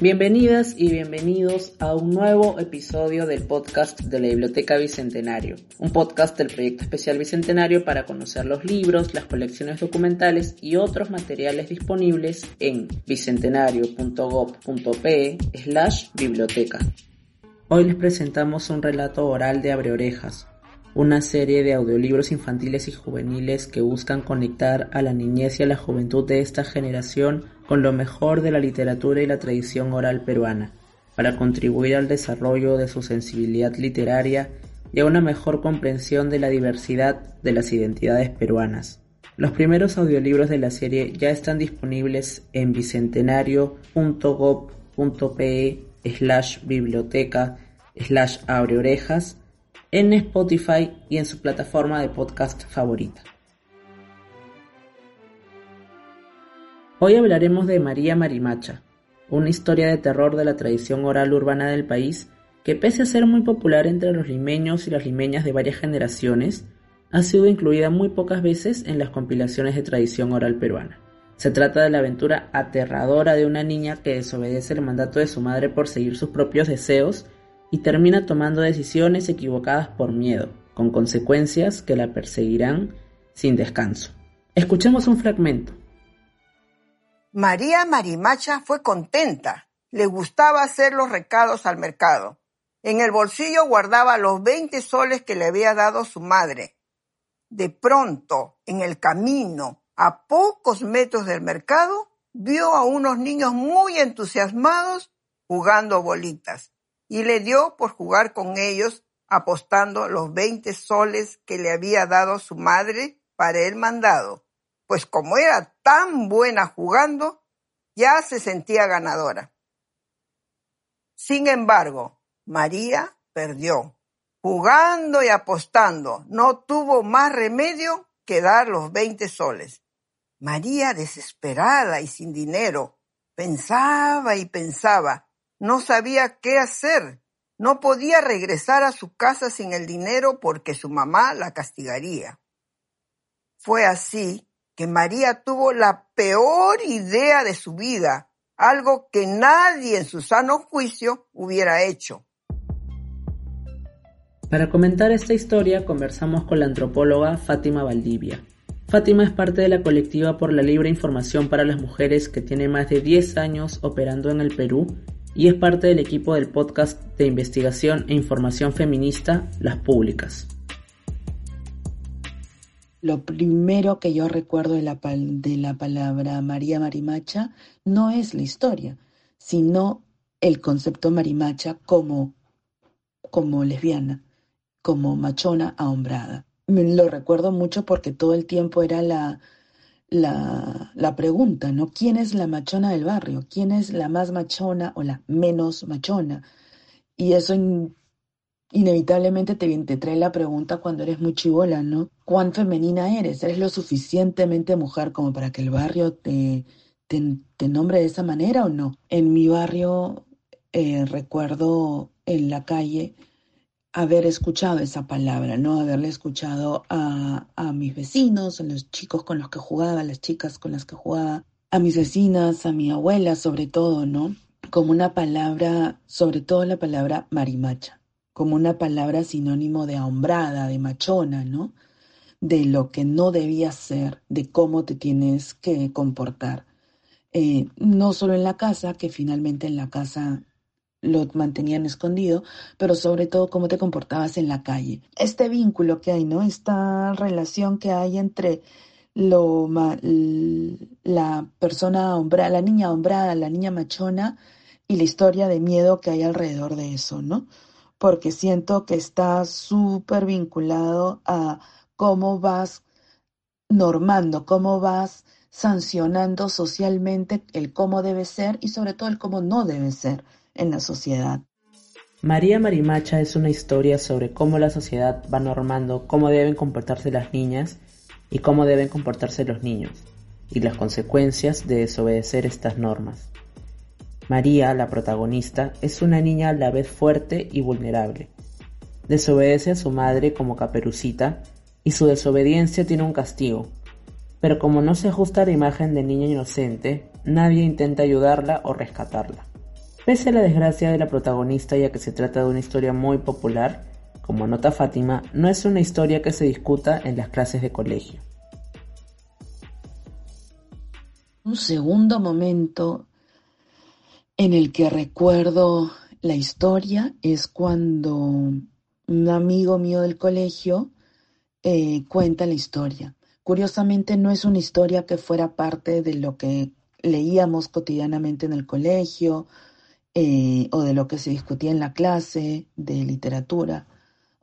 Bienvenidas y bienvenidos a un nuevo episodio del podcast de la Biblioteca Bicentenario, un podcast del Proyecto Especial Bicentenario para conocer los libros, las colecciones documentales y otros materiales disponibles en bicentenario.gov.pe slash biblioteca. Hoy les presentamos un relato oral de Abre Orejas, una serie de audiolibros infantiles y juveniles que buscan conectar a la niñez y a la juventud de esta generación con lo mejor de la literatura y la tradición oral peruana, para contribuir al desarrollo de su sensibilidad literaria y a una mejor comprensión de la diversidad de las identidades peruanas. Los primeros audiolibros de la serie ya están disponibles en bicentenario.gov.pe slash biblioteca slash orejas en Spotify y en su plataforma de podcast favorita. Hoy hablaremos de María Marimacha, una historia de terror de la tradición oral urbana del país que pese a ser muy popular entre los limeños y las limeñas de varias generaciones, ha sido incluida muy pocas veces en las compilaciones de tradición oral peruana. Se trata de la aventura aterradora de una niña que desobedece el mandato de su madre por seguir sus propios deseos y termina tomando decisiones equivocadas por miedo, con consecuencias que la perseguirán sin descanso. Escuchemos un fragmento. María Marimacha fue contenta. Le gustaba hacer los recados al mercado. En el bolsillo guardaba los 20 soles que le había dado su madre. De pronto, en el camino, a pocos metros del mercado, vio a unos niños muy entusiasmados jugando bolitas y le dio por jugar con ellos apostando los 20 soles que le había dado su madre para el mandado, pues como era tan buena jugando, ya se sentía ganadora. Sin embargo, María perdió. Jugando y apostando, no tuvo más remedio que dar los 20 soles. María, desesperada y sin dinero, pensaba y pensaba. No sabía qué hacer. No podía regresar a su casa sin el dinero porque su mamá la castigaría. Fue así que María tuvo la peor idea de su vida, algo que nadie en su sano juicio hubiera hecho. Para comentar esta historia conversamos con la antropóloga Fátima Valdivia. Fátima es parte de la colectiva por la libre información para las mujeres que tiene más de 10 años operando en el Perú y es parte del equipo del podcast de investigación e información feminista Las Públicas. Lo primero que yo recuerdo de la, de la palabra María Marimacha no es la historia, sino el concepto marimacha como, como lesbiana, como machona ahombrada lo recuerdo mucho porque todo el tiempo era la, la, la, pregunta, ¿no? ¿Quién es la machona del barrio? ¿Quién es la más machona o la menos machona? Y eso inevitablemente te, te, trae la pregunta cuando eres muy chivola, ¿no? ¿Cuán femenina eres? ¿Eres lo suficientemente mujer como para que el barrio te, te, nombre de esa manera o no? En mi barrio eh, recuerdo en la calle haber escuchado esa palabra, ¿no? Haberle escuchado a, a mis vecinos, a los chicos con los que jugaba, a las chicas con las que jugaba, a mis vecinas, a mi abuela sobre todo, ¿no? Como una palabra, sobre todo la palabra marimacha, como una palabra sinónimo de ahombrada, de machona, ¿no? De lo que no debías ser, de cómo te tienes que comportar. Eh, no solo en la casa, que finalmente en la casa lo mantenían escondido, pero sobre todo cómo te comportabas en la calle. Este vínculo que hay, ¿no? Esta relación que hay entre lo la persona hombrada, la niña hombrada, la niña machona y la historia de miedo que hay alrededor de eso, ¿no? Porque siento que está súper vinculado a cómo vas normando, cómo vas sancionando socialmente el cómo debe ser y sobre todo el cómo no debe ser en la sociedad. María Marimacha es una historia sobre cómo la sociedad va normando cómo deben comportarse las niñas y cómo deben comportarse los niños, y las consecuencias de desobedecer estas normas. María, la protagonista, es una niña a la vez fuerte y vulnerable. Desobedece a su madre como caperucita y su desobediencia tiene un castigo. Pero como no se ajusta a la imagen de niña inocente, nadie intenta ayudarla o rescatarla. Pese a la desgracia de la protagonista ya que se trata de una historia muy popular, como nota Fátima, no es una historia que se discuta en las clases de colegio. Un segundo momento en el que recuerdo la historia es cuando un amigo mío del colegio eh, cuenta la historia. Curiosamente no es una historia que fuera parte de lo que leíamos cotidianamente en el colegio eh, o de lo que se discutía en la clase de literatura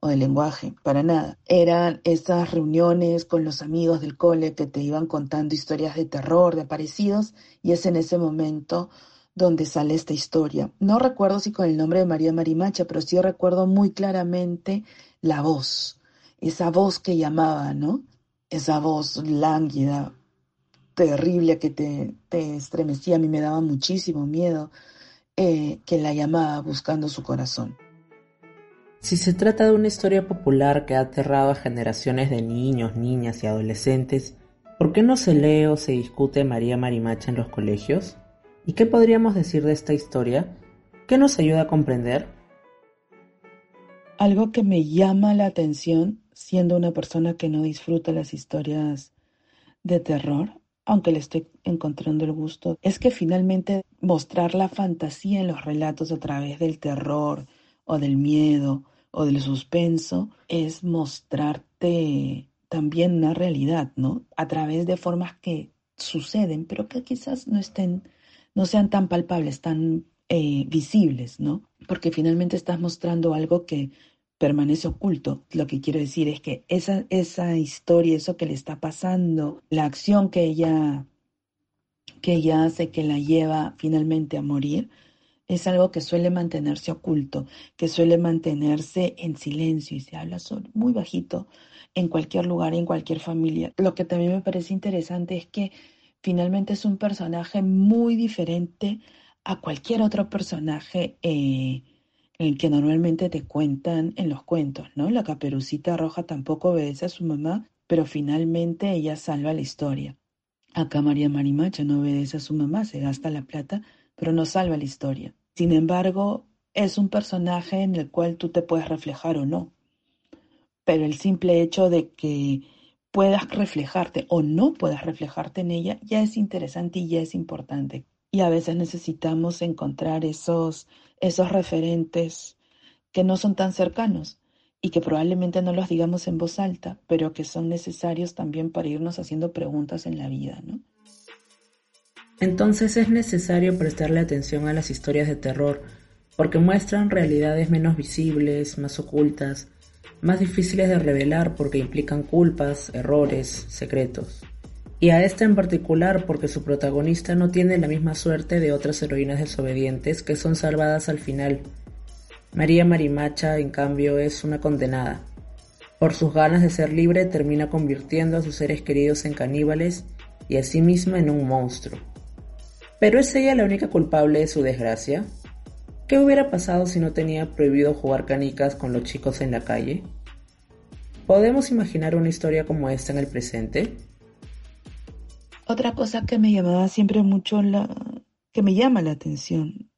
o de lenguaje, para nada. Eran esas reuniones con los amigos del cole que te iban contando historias de terror, de aparecidos, y es en ese momento donde sale esta historia. No recuerdo si con el nombre de María Marimacha, pero sí recuerdo muy claramente la voz, esa voz que llamaba, ¿no? Esa voz lánguida, terrible que te, te estremecía, a mí me daba muchísimo miedo eh, que la llamaba buscando su corazón. Si se trata de una historia popular que ha aterrado a generaciones de niños, niñas y adolescentes, ¿por qué no se lee o se discute María Marimacha en los colegios? ¿Y qué podríamos decir de esta historia? ¿Qué nos ayuda a comprender? Algo que me llama la atención, siendo una persona que no disfruta las historias de terror, aunque le estoy encontrando el gusto, es que finalmente mostrar la fantasía en los relatos a través del terror o del miedo o del suspenso es mostrarte también una realidad, ¿no? A través de formas que suceden, pero que quizás no estén no sean tan palpables, tan eh, visibles, ¿no? Porque finalmente estás mostrando algo que permanece oculto. Lo que quiero decir es que esa, esa historia, eso que le está pasando, la acción que ella, que ella hace, que la lleva finalmente a morir, es algo que suele mantenerse oculto, que suele mantenerse en silencio y se habla muy bajito en cualquier lugar, en cualquier familia. Lo que también me parece interesante es que finalmente es un personaje muy diferente a cualquier otro personaje eh, el que normalmente te cuentan en los cuentos, ¿no? La caperucita roja tampoco obedece a su mamá, pero finalmente ella salva la historia. Acá María Marimacha no obedece a su mamá, se gasta la plata, pero no salva la historia. Sin embargo, es un personaje en el cual tú te puedes reflejar o no. Pero el simple hecho de que puedas reflejarte o no puedas reflejarte en ella, ya es interesante y ya es importante. Y a veces necesitamos encontrar esos, esos referentes que no son tan cercanos y que probablemente no los digamos en voz alta, pero que son necesarios también para irnos haciendo preguntas en la vida, ¿no? Entonces es necesario prestarle atención a las historias de terror, porque muestran realidades menos visibles, más ocultas, más difíciles de revelar porque implican culpas, errores, secretos. Y a esta en particular porque su protagonista no tiene la misma suerte de otras heroínas desobedientes que son salvadas al final. María Marimacha, en cambio, es una condenada. Por sus ganas de ser libre termina convirtiendo a sus seres queridos en caníbales y a sí misma en un monstruo. ¿Pero es ella la única culpable de su desgracia? ¿Qué hubiera pasado si no tenía prohibido jugar canicas con los chicos en la calle? ¿Podemos imaginar una historia como esta en el presente? Otra cosa que me llamaba siempre mucho la que me llama la atención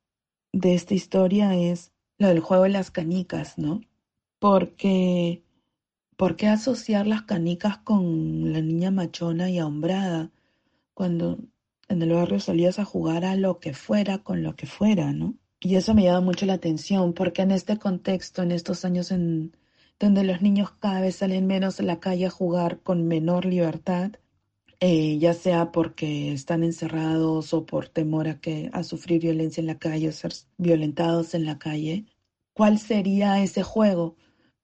de esta historia es lo del juego de las canicas, ¿no? Porque ¿por qué asociar las canicas con la niña machona y ahombrada cuando en el barrio salías a jugar a lo que fuera con lo que fuera, ¿no? Y eso me llama mucho la atención porque en este contexto, en estos años en donde los niños cada vez salen menos a la calle a jugar con menor libertad, eh, ya sea porque están encerrados o por temor a, que, a sufrir violencia en la calle o ser violentados en la calle, ¿cuál sería ese juego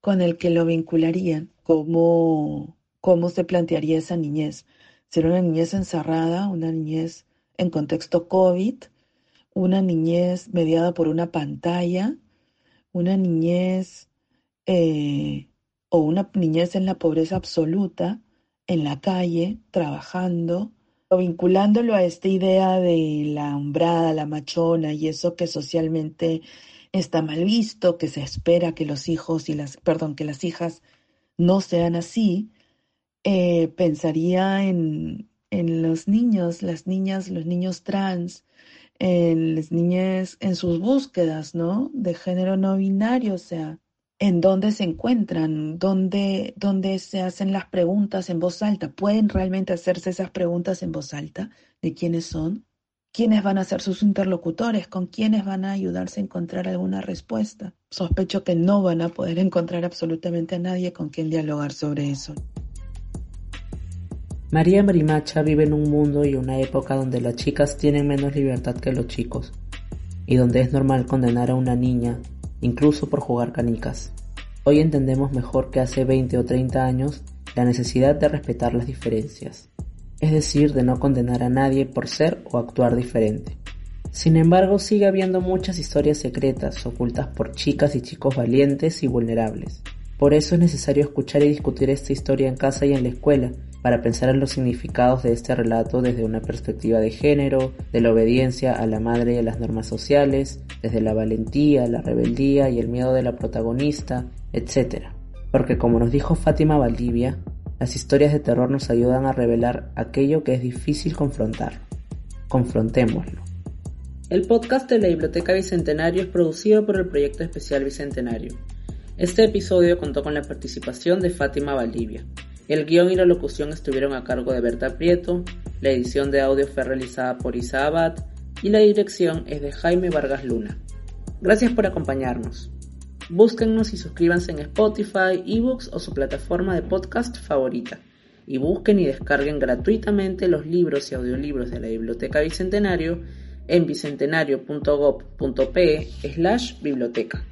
con el que lo vincularían? ¿Cómo, cómo se plantearía esa niñez? ¿Será una niñez encerrada, una niñez en contexto COVID? una niñez mediada por una pantalla, una niñez eh, o una niñez en la pobreza absoluta, en la calle, trabajando, vinculándolo a esta idea de la hombrada, la machona y eso que socialmente está mal visto, que se espera que los hijos y las, perdón, que las hijas no sean así, eh, pensaría en, en los niños, las niñas, los niños trans, en las niñas en sus búsquedas, ¿no? De género no binario, o sea, en dónde se encuentran, dónde, dónde se hacen las preguntas en voz alta. ¿Pueden realmente hacerse esas preguntas en voz alta de quiénes son? ¿Quiénes van a ser sus interlocutores? ¿Con quiénes van a ayudarse a encontrar alguna respuesta? Sospecho que no van a poder encontrar absolutamente a nadie con quien dialogar sobre eso. María Marimacha vive en un mundo y una época donde las chicas tienen menos libertad que los chicos, y donde es normal condenar a una niña, incluso por jugar canicas. Hoy entendemos mejor que hace 20 o 30 años la necesidad de respetar las diferencias, es decir, de no condenar a nadie por ser o actuar diferente. Sin embargo, sigue habiendo muchas historias secretas ocultas por chicas y chicos valientes y vulnerables. Por eso es necesario escuchar y discutir esta historia en casa y en la escuela, para pensar en los significados de este relato desde una perspectiva de género, de la obediencia a la madre y a las normas sociales, desde la valentía, la rebeldía y el miedo de la protagonista, etc. Porque como nos dijo Fátima Valdivia, las historias de terror nos ayudan a revelar aquello que es difícil confrontar. Confrontémoslo. El podcast de la Biblioteca Bicentenario es producido por el Proyecto Especial Bicentenario. Este episodio contó con la participación de Fátima Valdivia, el guion y la locución estuvieron a cargo de Berta Prieto, la edición de audio fue realizada por Isa Abad y la dirección es de Jaime Vargas Luna. Gracias por acompañarnos. Búsquennos y suscríbanse en Spotify, eBooks o su plataforma de podcast favorita. Y busquen y descarguen gratuitamente los libros y audiolibros de la Biblioteca Bicentenario en bicentenario.gov.pe slash biblioteca.